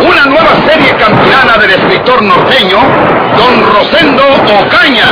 Una nueva serie campilana del escritor norteño, Don Rosendo Ocaña.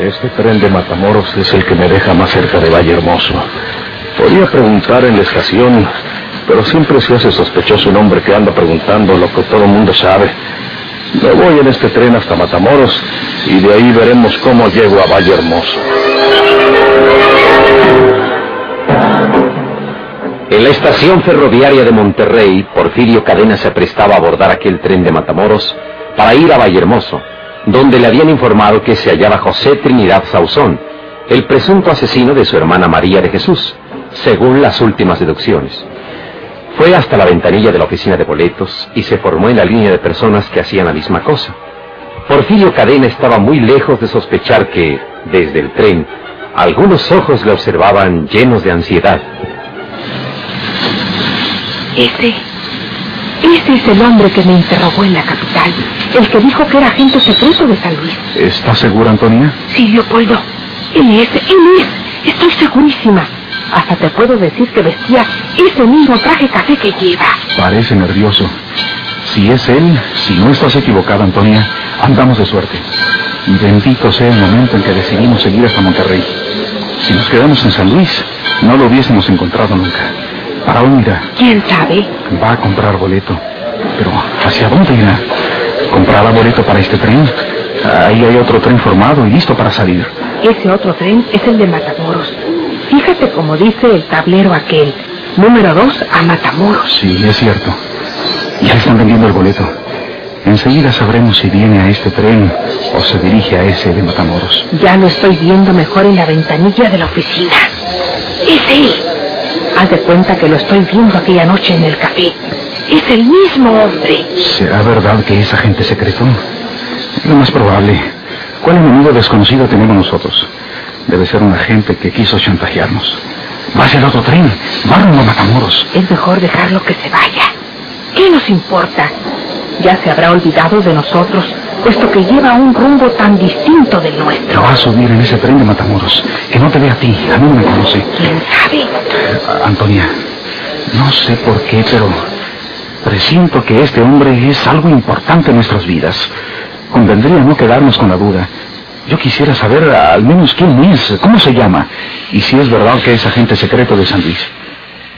Este tren de Matamoros es el que me deja más cerca de Valle Hermoso. Podría preguntar en la estación, pero siempre se hace sospechoso un hombre que anda preguntando lo que todo el mundo sabe. Me voy en este tren hasta Matamoros y de ahí veremos cómo llego a Valle Hermoso. En la estación ferroviaria de Monterrey, Porfirio Cadena se prestaba a abordar aquel tren de Matamoros para ir a Vallehermoso, donde le habían informado que se hallaba José Trinidad Sauzón, el presunto asesino de su hermana María de Jesús, según las últimas deducciones. Fue hasta la ventanilla de la oficina de boletos y se formó en la línea de personas que hacían la misma cosa. Porfirio Cadena estaba muy lejos de sospechar que, desde el tren, algunos ojos le observaban llenos de ansiedad. Ese. Ese es el hombre que me interrogó en la capital. El que dijo que era agente secreto de San Luis. ¿Estás segura, Antonia? Sí, Leopoldo. Él es, él es. Estoy segurísima. Hasta te puedo decir que vestía ese mismo traje café que lleva. Parece nervioso. Si es él, si no estás equivocada, Antonia, andamos de suerte. Bendito sea el momento en que decidimos seguir hasta Monterrey. Si nos quedamos en San Luis, no lo hubiésemos encontrado nunca. Para mira, ¿Quién sabe? va a comprar boleto. Pero, ¿hacia dónde irá? ¿Comprará boleto para este tren? Ahí hay otro tren formado y listo para salir. Ese otro tren es el de Matamoros. Fíjate como dice el tablero aquel. Número dos a Matamoros. Sí, es cierto. Ya están vendiendo el boleto. Enseguida sabremos si viene a este tren o se dirige a ese de Matamoros. Ya lo estoy viendo mejor en la ventanilla de la oficina. Es él. Haz de cuenta que lo estoy viendo aquella noche en el café. Es el mismo hombre. ¿Será verdad que es agente secreto? Lo más probable. ¿Cuál enemigo desconocido tenemos nosotros? Debe ser un agente que quiso chantajearnos. Va hacia el otro tren. A Matamoros. Es mejor dejarlo que se vaya. ¿Qué nos importa? Ya se habrá olvidado de nosotros, puesto que lleva un rumbo tan distinto del nuestro. Va a subir en ese tren de Matamoros. Que no te vea a ti. A mí no me conoce. ¿Quién sabe? Antonia, no sé por qué, pero presiento que este hombre es algo importante en nuestras vidas. Convendría no quedarnos con la duda. Yo quisiera saber al menos quién es, cómo se llama, y si es verdad que es agente secreto de San Luis.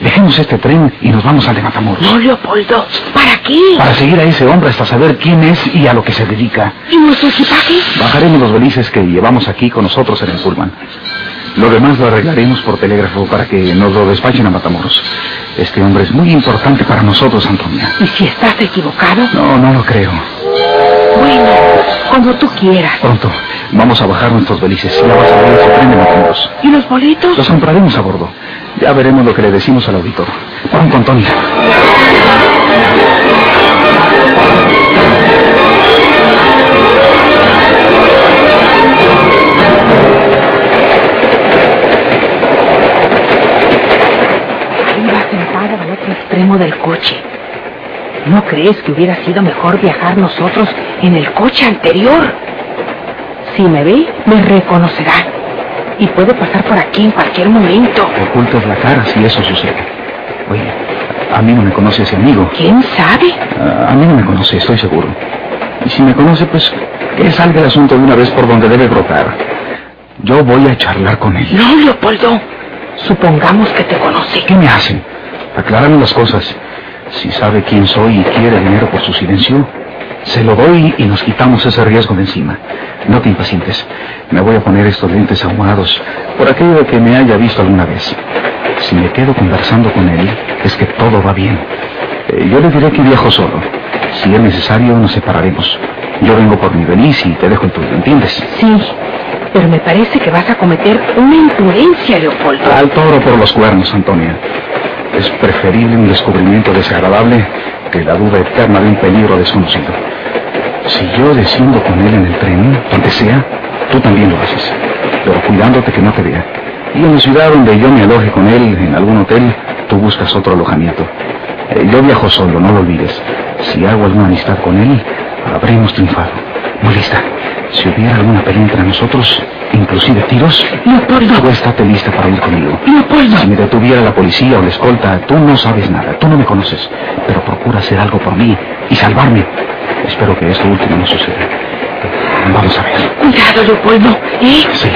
Dejemos este tren y nos vamos al de Matamoros. No, Leopoldo. ¿Para qué? Para seguir a ese hombre hasta saber quién es y a lo que se dedica. ¿Y nuestro equipaje? Bajaremos los belices que llevamos aquí con nosotros en el Pullman. Lo demás lo arreglaremos por telégrafo para que nos lo despachen a Matamoros. Este hombre es muy importante para nosotros, Antonia. ¿Y si estás equivocado? No, no lo creo. Bueno, como tú quieras. Pronto, vamos a bajar nuestros belices. Ya vas a ver ese tren de. ¿Y los boletos? Los compraremos a bordo. Ya veremos lo que le decimos al auditor. Pronto, Antonia. Ahí va sentada al otro extremo del coche. ¿No crees que hubiera sido mejor viajar nosotros en el coche anterior? Si me ve, me reconocerá. Y puede pasar por aquí en cualquier momento. Ocultas la cara si eso sucede. Oye, a mí no me conoce ese amigo. ¿Quién sabe? A, a mí no me conoce, estoy seguro. Y si me conoce, pues que salga el asunto de una vez por donde debe brotar. Yo voy a charlar con él. No, Leopoldo. Supongamos que te conoce. ¿Qué me hacen? Aclárame las cosas. Si sabe quién soy y quiere dinero por su silencio, se lo doy y nos quitamos ese riesgo de encima. No te impacientes. Me voy a poner estos lentes ahumados por aquello de que me haya visto alguna vez. Si me quedo conversando con él, es que todo va bien. Eh, yo le diré que viajo solo. Si es necesario, nos separaremos. Yo vengo por mi beliz y te dejo en tu... ¿Entiendes? Sí. Pero me parece que vas a cometer una imprudencia, Leopoldo. Al toro por los cuernos, Antonia. Es preferible un descubrimiento desagradable que la duda eterna de un peligro desconocido. Si yo desciendo con él en el tren, donde sea, tú también lo haces. Pero cuidándote que no te vea. Y en la ciudad donde yo me aloje con él, en algún hotel, tú buscas otro alojamiento. Eh, yo viajo solo, no lo olvides. Si hago alguna amistad con él, habremos triunfado. Muy lista. Si hubiera alguna pelea entre nosotros, inclusive tiros, Leopoldo. tú estate lista para ir conmigo. Leopoldo. Si me detuviera la policía o la escolta, tú no sabes nada, tú no me conoces, pero procura hacer algo por mí y salvarme. Espero que esto último no suceda. Vamos a ver. Cuidado, Leopoldo. ¿Eh? Sí,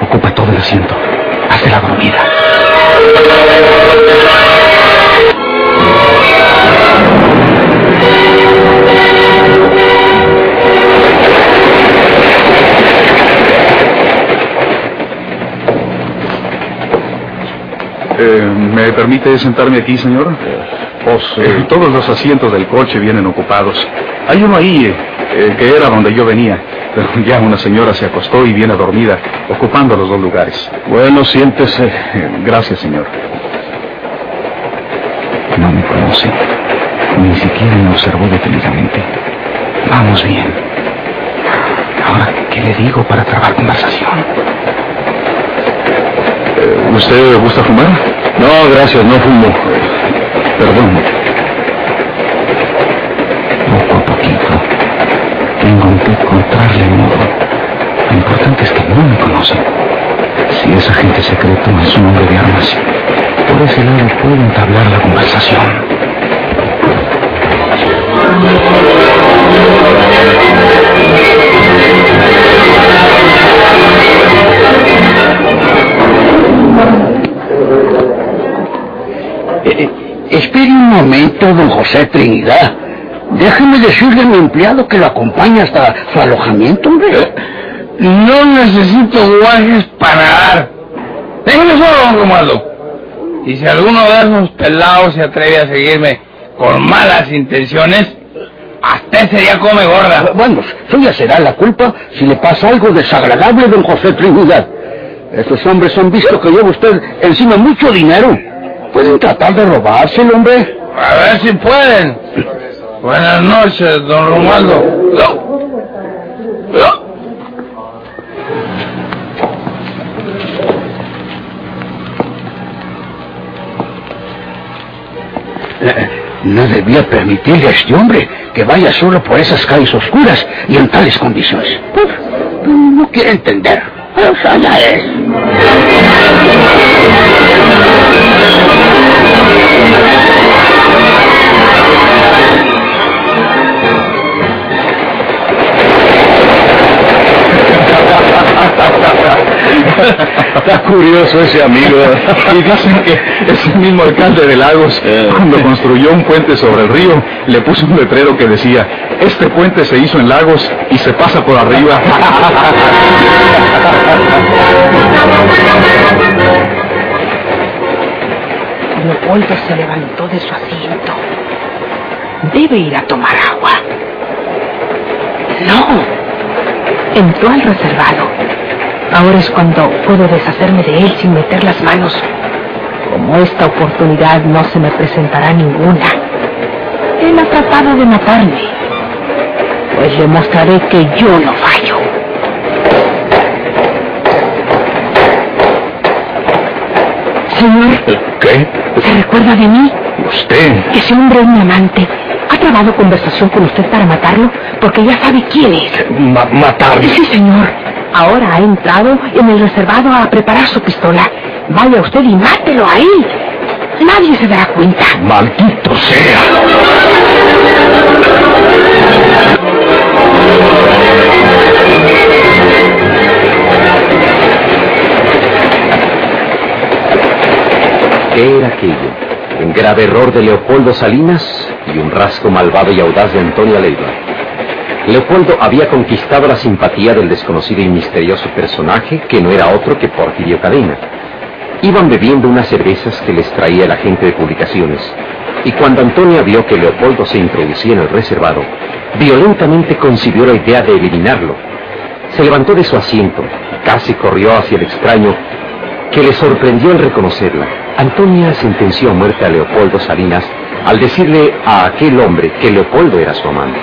ocupa todo el asiento. Hazte la dormida. Eh, ¿Me permite sentarme aquí, señor? Pues, eh, todos los asientos del coche vienen ocupados. Hay uno ahí, eh, que era donde yo venía. Pero ya una señora se acostó y viene dormida, ocupando los dos lugares. Bueno, siéntese. Gracias, señor. No me conoce. Ni siquiera me observó detenidamente. Vamos bien. Ahora, ¿qué le digo para trabar conversación? ¿Usted gusta fumar? No, gracias, no fumo. Perdón. Poco a poquito. Tengo que encontrarle modo. Lo importante es que no me conoce. Si es agente secreto, es un hombre de armas. Por ese lado puedo entablar la conversación. Espere un momento, don José Trinidad. Déjeme decirle a mi empleado que lo acompañe hasta su alojamiento, hombre. No necesito guajes para dar. Déjeme solo, don Romualdo. Y si alguno de esos pelados se atreve a seguirme con malas intenciones, hasta ese día come gorda. Bueno, suya será la culpa si le pasa algo desagradable, don José Trinidad. Estos hombres han visto que lleva usted encima mucho dinero. Pueden tratar de robárselo, hombre. A ver si pueden. Buenas noches, don Romualdo. Eh, No debía permitirle a este hombre que vaya solo por esas calles oscuras y en tales condiciones. Pues, no quiere entender. O sea, ya es. Está curioso ese amigo. Y dicen que ese mismo alcalde de Lagos, cuando construyó un puente sobre el río, le puso un letrero que decía, este puente se hizo en Lagos y se pasa por arriba. Leopoldo se levantó de su asiento. Debe ir a tomar agua. No. Entró al reservado. Ahora es cuando puedo deshacerme de él sin meter las manos. Como esta oportunidad no se me presentará ninguna. Él ha tratado de matarme. Pues le mostraré que yo no fallo. Señor, ¿Qué? ¿se recuerda de mí? ¿Usted? Ese hombre es mi amante. ¿Ha trabado conversación con usted para matarlo? Porque ya sabe quién es. ¿Matarme? Sí, señor. Ahora ha entrado en el reservado a preparar su pistola. Vaya usted y mátelo ahí. Nadie se dará cuenta. ¡Maldito sea! ¿Qué era aquello? Un grave error de Leopoldo Salinas y un rasgo malvado y audaz de Antonio Leiva. Leopoldo había conquistado la simpatía del desconocido y misterioso personaje que no era otro que Porfirio Cadena. Iban bebiendo unas cervezas que les traía el agente de publicaciones, y cuando Antonia vio que Leopoldo se introducía en el reservado, violentamente concibió la idea de eliminarlo. se levantó de su asiento, casi corrió hacia el extraño, que le sorprendió al reconocerla. Antonia sentenció a muerte a Leopoldo Salinas al decirle a aquel hombre que Leopoldo era su amante,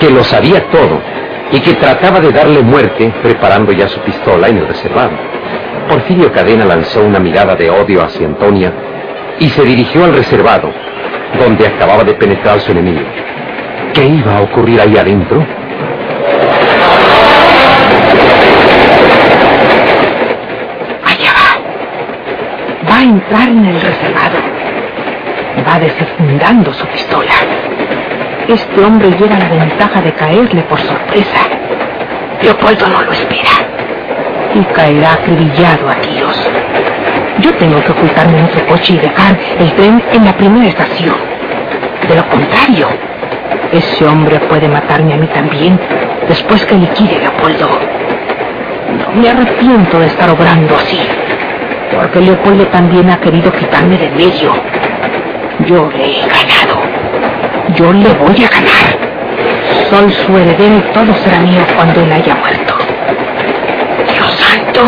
que lo sabía todo y que trataba de darle muerte preparando ya su pistola en el reservado. Porfirio Cadena lanzó una mirada de odio hacia Antonia y se dirigió al reservado, donde acababa de penetrar su enemigo. ¿Qué iba a ocurrir ahí adentro? Allá va. Va a entrar en el reservado. Va desenfundando su pistola. Este hombre lleva la ventaja de caerle por sorpresa. Leopoldo no lo espera. Y caerá acribillado a tiros. Yo tengo que ocultarme en otro coche y dejar el tren en la primera estación. De lo contrario, ese hombre puede matarme a mí también después que liquide Leopoldo. No me arrepiento de estar obrando así, porque Leopoldo también ha querido quitarme de medio. Yo le he ganado. Yo le voy a ganar. Soy su heredero y todo será mío cuando él haya muerto. Dios santo.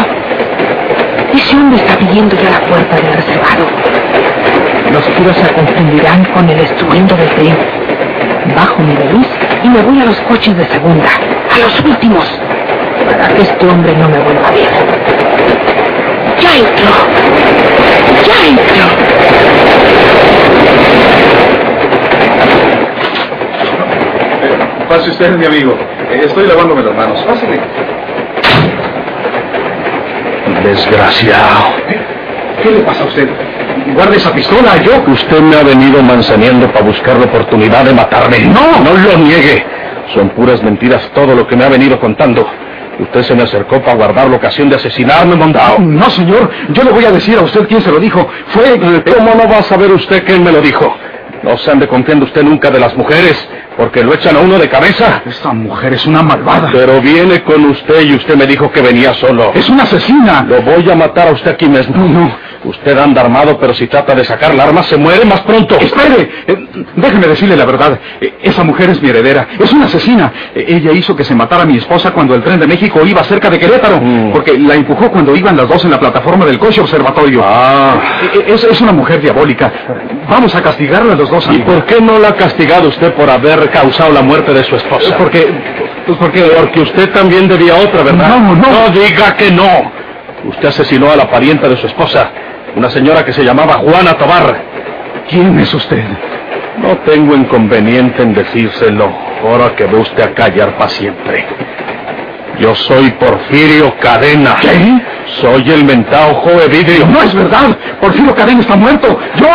Ese hombre está pidiendo ya la puerta del reservado. Los tiros se confundirán con el estruendo del tren. Bajo mi nariz y me voy a los coches de segunda, a los últimos, para que este hombre no me vuelva a ver. ¡Ya entró! ¡Ya entró! Pase usted, mi amigo. Eh, Estoy lavándome las manos. Pásale. Desgraciado. ¿Qué le pasa a usted? Guarde esa pistola, yo. Usted me ha venido manzaneando para buscar la oportunidad de matarme. No, no lo niegue. Son puras mentiras todo lo que me ha venido contando. Usted se me acercó para guardar la ocasión de asesinarme, Mondao. No, señor. Yo le voy a decir a usted quién se lo dijo. Fue... ¿Cómo no va a saber usted quién me lo dijo? No se ande confiando usted nunca de las mujeres, porque lo echan a uno de cabeza. Esta mujer es una malvada. Pero viene con usted y usted me dijo que venía solo. Es una asesina. Lo voy a matar a usted aquí mismo. No, no. Usted anda armado, pero si trata de sacar la arma, se muere más pronto. Espere. Eh, déjeme decirle la verdad. Eh, esa mujer es mi heredera. Es una asesina. Eh, ella hizo que se matara a mi esposa cuando el tren de México iba cerca de Querétaro. Porque la empujó cuando iban las dos en la plataforma del coche observatorio. Ah. Es, es una mujer diabólica. Vamos a castigarla a los dos. ¿Y por qué no la ha castigado usted por haber causado la muerte de su esposa? Porque... Pues porque... Porque usted también debía otra, ¿verdad? No, no. No diga que no. Usted asesinó a la parienta de su esposa, una señora que se llamaba Juana Tobar. ¿Quién es usted? No tengo inconveniente en decírselo, ahora que ve usted a callar para siempre. Yo soy Porfirio Cadena. ¿Qué? Soy el mentado joven vidrio. No es verdad. Porfirio Cadena está muerto. Yo...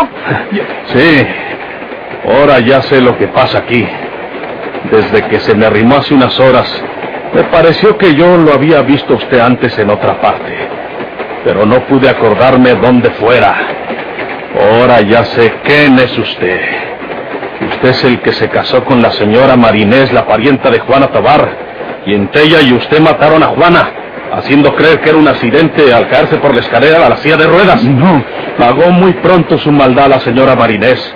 Sí. Ahora ya sé lo que pasa aquí. Desde que se me arrimó hace unas horas, me pareció que yo lo había visto usted antes en otra parte. Pero no pude acordarme dónde fuera. Ahora ya sé quién es usted. Usted es el que se casó con la señora Marinés, la parienta de Juana Tobar. Y entre ella y usted mataron a Juana, haciendo creer que era un accidente al caerse por la escalera a la silla de ruedas. No. Pagó muy pronto su maldad la señora Marinés,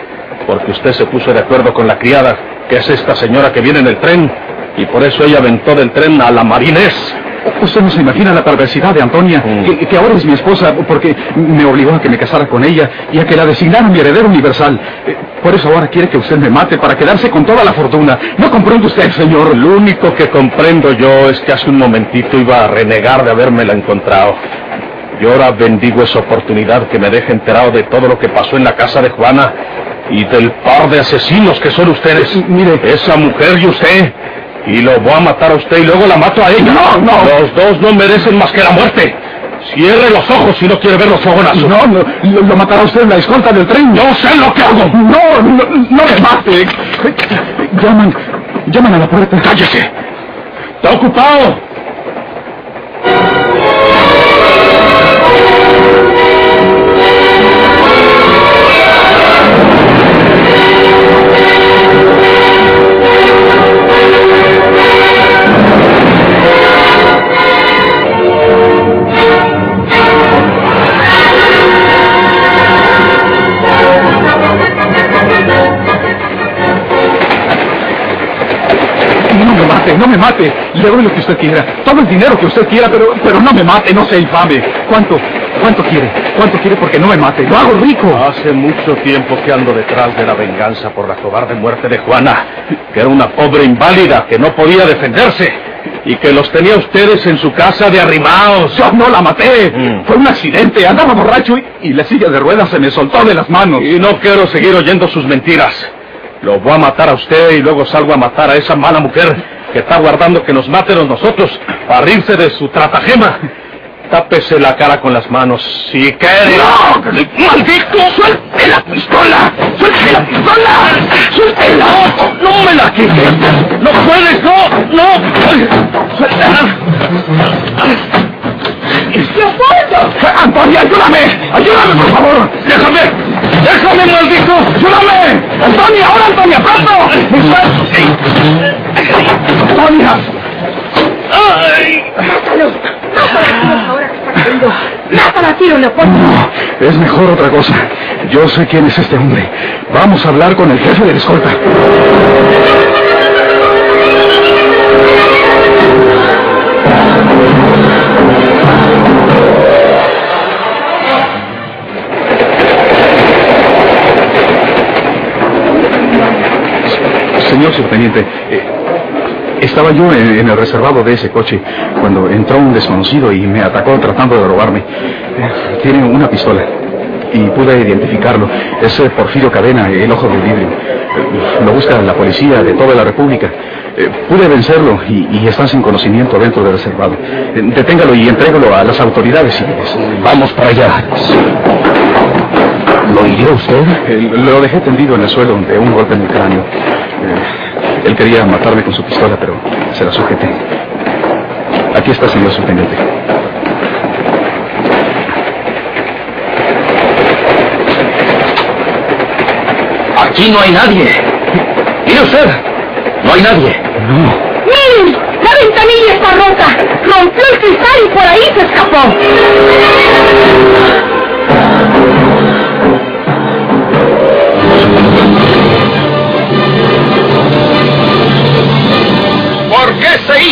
porque usted se puso de acuerdo con la criada, que es esta señora que viene en el tren, y por eso ella aventó del tren a la Marinés. Usted no se imagina la perversidad de Antonia, que, que ahora es mi esposa, porque me obligó a que me casara con ella y a que la designara mi heredero universal. Eh, Por eso ahora quiere que usted me mate para quedarse con toda la fortuna. ¿No comprende usted, señor? Lo único que comprendo yo es que hace un momentito iba a renegar de habérmela encontrado. Y ahora bendigo esa oportunidad que me deje enterado de todo lo que pasó en la casa de Juana y del par de asesinos que son ustedes. mire, esa mujer y usted. Y lo voy a matar a usted y luego la mato a ella. No, no. Los dos no merecen más que la muerte. Cierre los ojos si no quiere ver los fogonazos. No, no, lo, lo matará usted en la escolta del tren. Yo sé lo que hago. No, no, no me mate. Llaman, llaman a la puerta. Cállese. Está ocupado. Mate. Le doy lo que usted quiera, todo el dinero que usted quiera, pero, pero no me mate, no sea infame. ¿Cuánto? ¿Cuánto quiere? ¿Cuánto quiere porque no me mate? Lo hago rico. Hace mucho tiempo que ando detrás de la venganza por la cobarde muerte de Juana, que era una pobre inválida que no podía defenderse y que los tenía ustedes en su casa de arrimaos. Yo no la maté. Mm. Fue un accidente. Andaba borracho y, y la silla de ruedas se me soltó de las manos. Y no quiero seguir oyendo sus mentiras. Lo voy a matar a usted y luego salgo a matar a esa mala mujer que está guardando que nos maten a nosotros para rirse de su tratagema. Tápese la cara con las manos si quiere. ¡No! ¡Maldito! ¡Suelte la pistola! ¡Suelte la pistola! ¡Suéltela! ¡No me la quites! ¡No puedes! ¡No! ¡No! ¡Suéltela! ¡Antonio, ayúdame! ¡Ayúdame, por favor! ¡Déjame! ¡Déjame, maldito! ¡Ayúdame! ¡Antonia! ¡Ahora, Antonia! ¡Pronto! ¡Antonia! ¡Mátalo! ¡Mátalo ahora que está caído! ¡Mátalo a tiro, Leopoldo! Es mejor otra cosa. Yo sé quién es este hombre. Vamos a hablar con el jefe de la escolta. Señor subteniente, eh, estaba yo en, el reservado de ese coche cuando entró un desconocido y me atacó tratando de robarme. Eh, Tiene una pistola y pude identificarlo. Es eh, Porfirio Cadena, el ojo del vidrio. Lo busca la policía de toda la República. Pude vencerlo y, y está sin conocimiento dentro del reservado. Deténgalo y entrégalo a las autoridades civiles. Vamos para allá. ¿Lo hirió usted? lo dejé tendido en el suelo de un golpe en el cráneo. Eh, él quería matarme con su pistola, pero se la sujeté. Aquí está, señor subteniente. Aquí no hay nadie. Mire usted, no hay nadie. ¡Miren! ¡La ventanilla está rota! ¡Rompió el cristal y por ahí se escapó!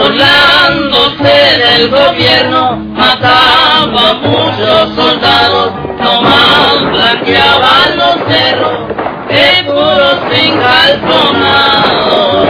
Burlándose del gobierno, mataba a muchos soldados, nomás blanqueaban los cerros de puros sin calzonar.